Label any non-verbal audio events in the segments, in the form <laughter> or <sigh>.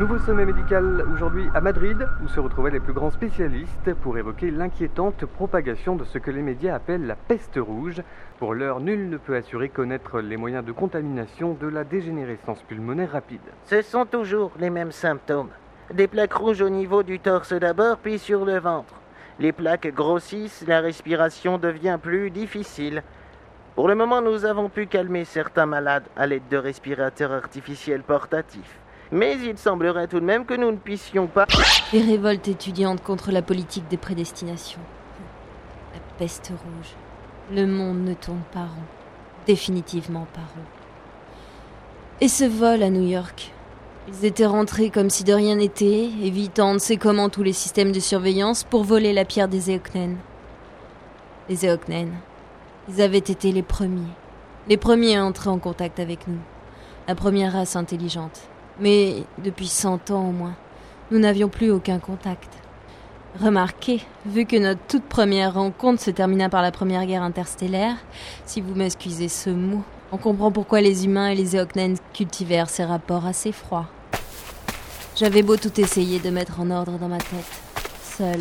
Nouveau sommet médical aujourd'hui à Madrid, où se retrouvaient les plus grands spécialistes pour évoquer l'inquiétante propagation de ce que les médias appellent la peste rouge. Pour l'heure, nul ne peut assurer connaître les moyens de contamination de la dégénérescence pulmonaire rapide. Ce sont toujours les mêmes symptômes. Des plaques rouges au niveau du torse d'abord, puis sur le ventre. Les plaques grossissent, la respiration devient plus difficile. Pour le moment, nous avons pu calmer certains malades à l'aide de respirateurs artificiels portatifs. Mais il semblerait tout de même que nous ne puissions pas... Les révoltes étudiantes contre la politique des prédestinations. La peste rouge. Le monde ne tourne pas rond. Définitivement pas rond. Et ce vol à New York. Ils étaient rentrés comme si de rien n'était, évitant on ne sait comment tous les systèmes de surveillance pour voler la pierre des Eoknen. Les Eoknen. Ils avaient été les premiers. Les premiers à entrer en contact avec nous. La première race intelligente. Mais depuis cent ans au moins, nous n'avions plus aucun contact. Remarquez, vu que notre toute première rencontre se termina par la première guerre interstellaire, si vous m'excusez ce mot, on comprend pourquoi les humains et les Eoknen cultivèrent ces rapports assez froids. J'avais beau tout essayer de mettre en ordre dans ma tête, seule,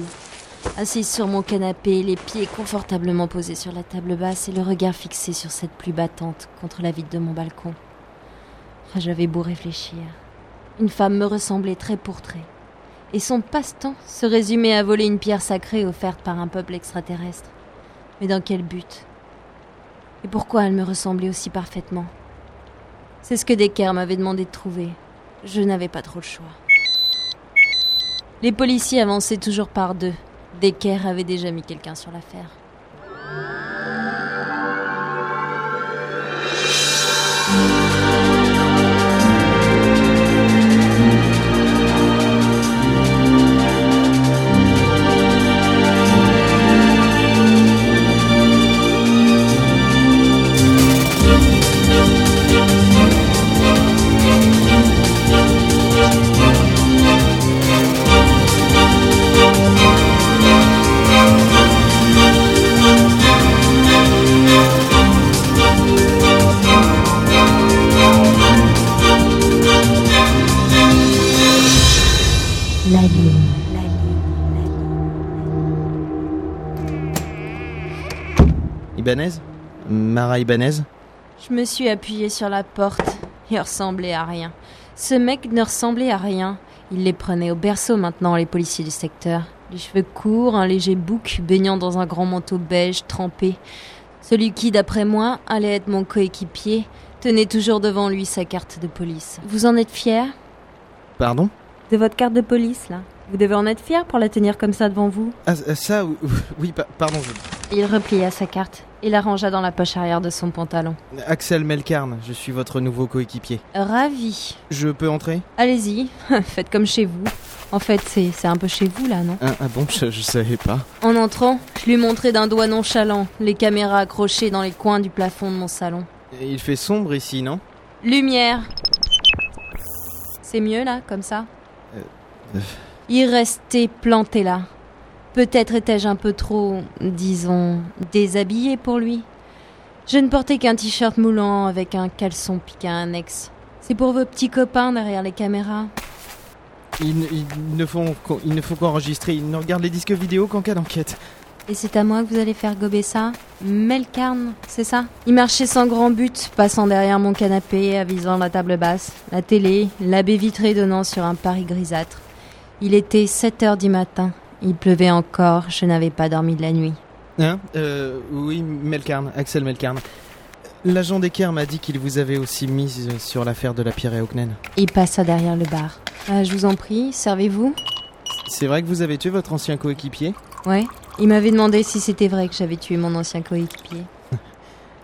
assise sur mon canapé, les pieds confortablement posés sur la table basse et le regard fixé sur cette pluie battante contre la vitre de mon balcon. J'avais beau réfléchir. Une femme me ressemblait très pour trait. Et son passe-temps se résumait à voler une pierre sacrée offerte par un peuple extraterrestre. Mais dans quel but? Et pourquoi elle me ressemblait aussi parfaitement? C'est ce que Decker m'avait demandé de trouver. Je n'avais pas trop le choix. Les policiers avançaient toujours par deux. Decker avait déjà mis quelqu'un sur l'affaire. La lune. Ibanez Mara Ibanez Je me suis appuyée sur la porte. Il ressemblait à rien. Ce mec ne ressemblait à rien. Il les prenait au berceau maintenant, les policiers du secteur. Les cheveux courts, un léger bouc baignant dans un grand manteau beige trempé. Celui qui, d'après moi, allait être mon coéquipier, tenait toujours devant lui sa carte de police. Vous en êtes fier? Pardon? De votre carte de police, là Vous devez en être fier pour la tenir comme ça devant vous Ah, ça, oui, <laughs> oui, pa- pardon. je- Il replia sa carte et la rangea dans la poche arrière de son pantalon. Axel Melkarn, je suis votre nouveau coéquipier. Ravi. Je peux entrer? Allez-y, <laughs> faites comme chez vous. En fait, c'est c'est un peu chez vous, là, non? Ah, ah bon, je, je savais pas. En entrant, je lui montrai d'un doigt nonchalant les caméras accrochées dans les coins du plafond de mon salon. Il fait sombre ici, non? Lumière C'est mieux, là, comme ça? Il restait planté là. Peut-être étais-je un peu trop, disons, déshabillé pour lui. Je ne portais qu'un t-shirt moulant avec un caleçon piqué à un ex. C'est pour vos petits copains derrière les caméras. ils, ne- ils ne font ils ne font qu'enregistrer, ils ne regardent les disques vidéo qu'en cas d'enquête. Et c'est à moi que vous allez faire gober ça Melkarn, c'est ça? Il marchait sans grand but, passant derrière mon canapé, avisant la table basse, la télé, la baie vitrée donnant sur un Paris grisâtre. Il était 7 heures du matin. Il pleuvait encore, je n'avais pas dormi de la nuit. Hein euh, Oui, Melkarn, Axel Melkarn. L'agent Decker m'a dit qu'il vous avait aussi mis sur l'affaire de la pierre et Hocknen. Il passa derrière le bar. Ah, je vous en prie, servez-vous? C'est vrai que vous avez tué votre ancien coéquipier? Ouais. Il m'avait demandé si c'était vrai que j'avais tué mon ancien coéquipier. <laughs>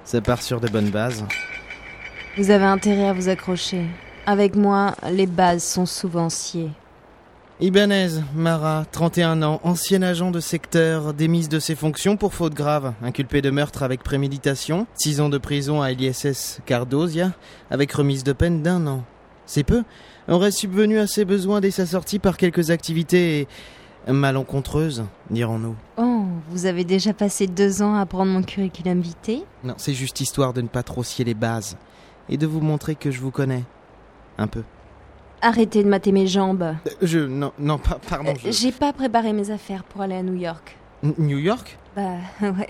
Ça part sur de bonnes bases. Vous avez intérêt à vous accrocher. Avec moi, les bases sont souvent sciées. Ibanez, Mara, 31 ans, ancien agent de secteur, démise de ses fonctions pour faute grave, inculpé de meurtre avec préméditation, 6 ans de prison à l'ISS Cardosia, avec remise de peine d'un an. C'est peu, aurait subvenu à ses besoins dès sa sortie par quelques activités malencontreuses, dirons-nous. Oh, vous avez déjà passé deux ans à prendre mon curriculum vitae? Non, c'est juste histoire de ne pas trop scier les bases, et de vous montrer que je vous connais. Un peu. Arrêtez de mater mes jambes. Euh, Je. Non, non, pas, pardon. Euh, je- J'ai pas préparé mes affaires pour aller à New York. N- New York? Bah, <laughs> ouais.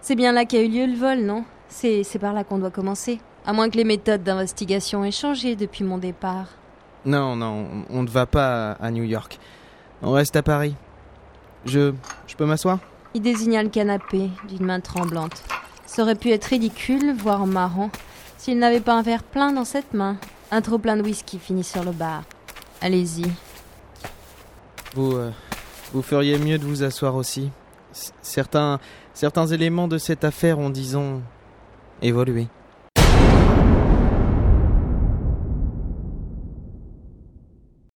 C'est bien là qu'a eu lieu le vol, non? C'est c'est par là qu'on doit commencer. À moins que les méthodes d'investigation aient changé depuis mon départ. Non, non, on on ne va pas à à New York. On reste à Paris. Je. Je peux m'asseoir? Il désigna le canapé d'une main tremblante. Ça aurait pu être ridicule, voire marrant, s'il n'avait pas un verre plein dans cette main. Un trop plein de whisky finit sur le bar. Allez-y. Vous. euh, vous feriez mieux de vous asseoir aussi. Certains. Certains éléments de cette affaire ont, disons. évolué.